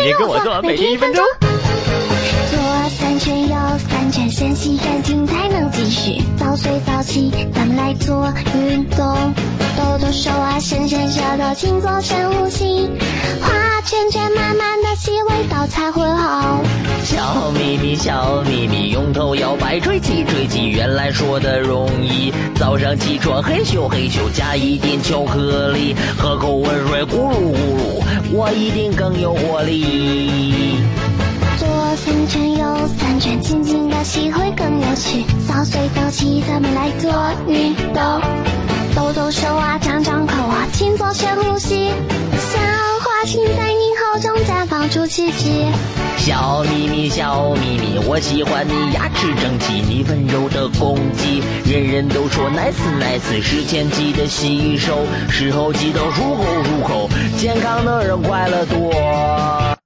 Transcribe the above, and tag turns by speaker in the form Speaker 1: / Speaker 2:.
Speaker 1: 每天跟我做，每天一分钟。
Speaker 2: 左三圈右三圈，先洗干净才能继续。早睡早起，咱们来做运动，抖抖手啊，伸伸舌头，轻做深呼吸。画圈圈，慢慢的吸，味道才会好。
Speaker 1: 小秘密，小秘密，用头摇摆，吹气，吹气，原来说的容易。早上起床嘿咻嘿咻，加一点巧克力，喝口温水，咕噜咕噜，我一定更有活力。
Speaker 2: 左三圈右三圈，轻轻的吸会更有趣。早睡早起，咱们来做运动，抖抖手啊，张张口啊，勤做深呼吸。小花心在你口中绽放出奇迹。
Speaker 1: 小咪咪，小咪咪，我喜欢你牙齿整齐，你温柔的攻击。人人都说 nice nice，事前记得洗手，事后记得漱口漱口，健康的人快乐多。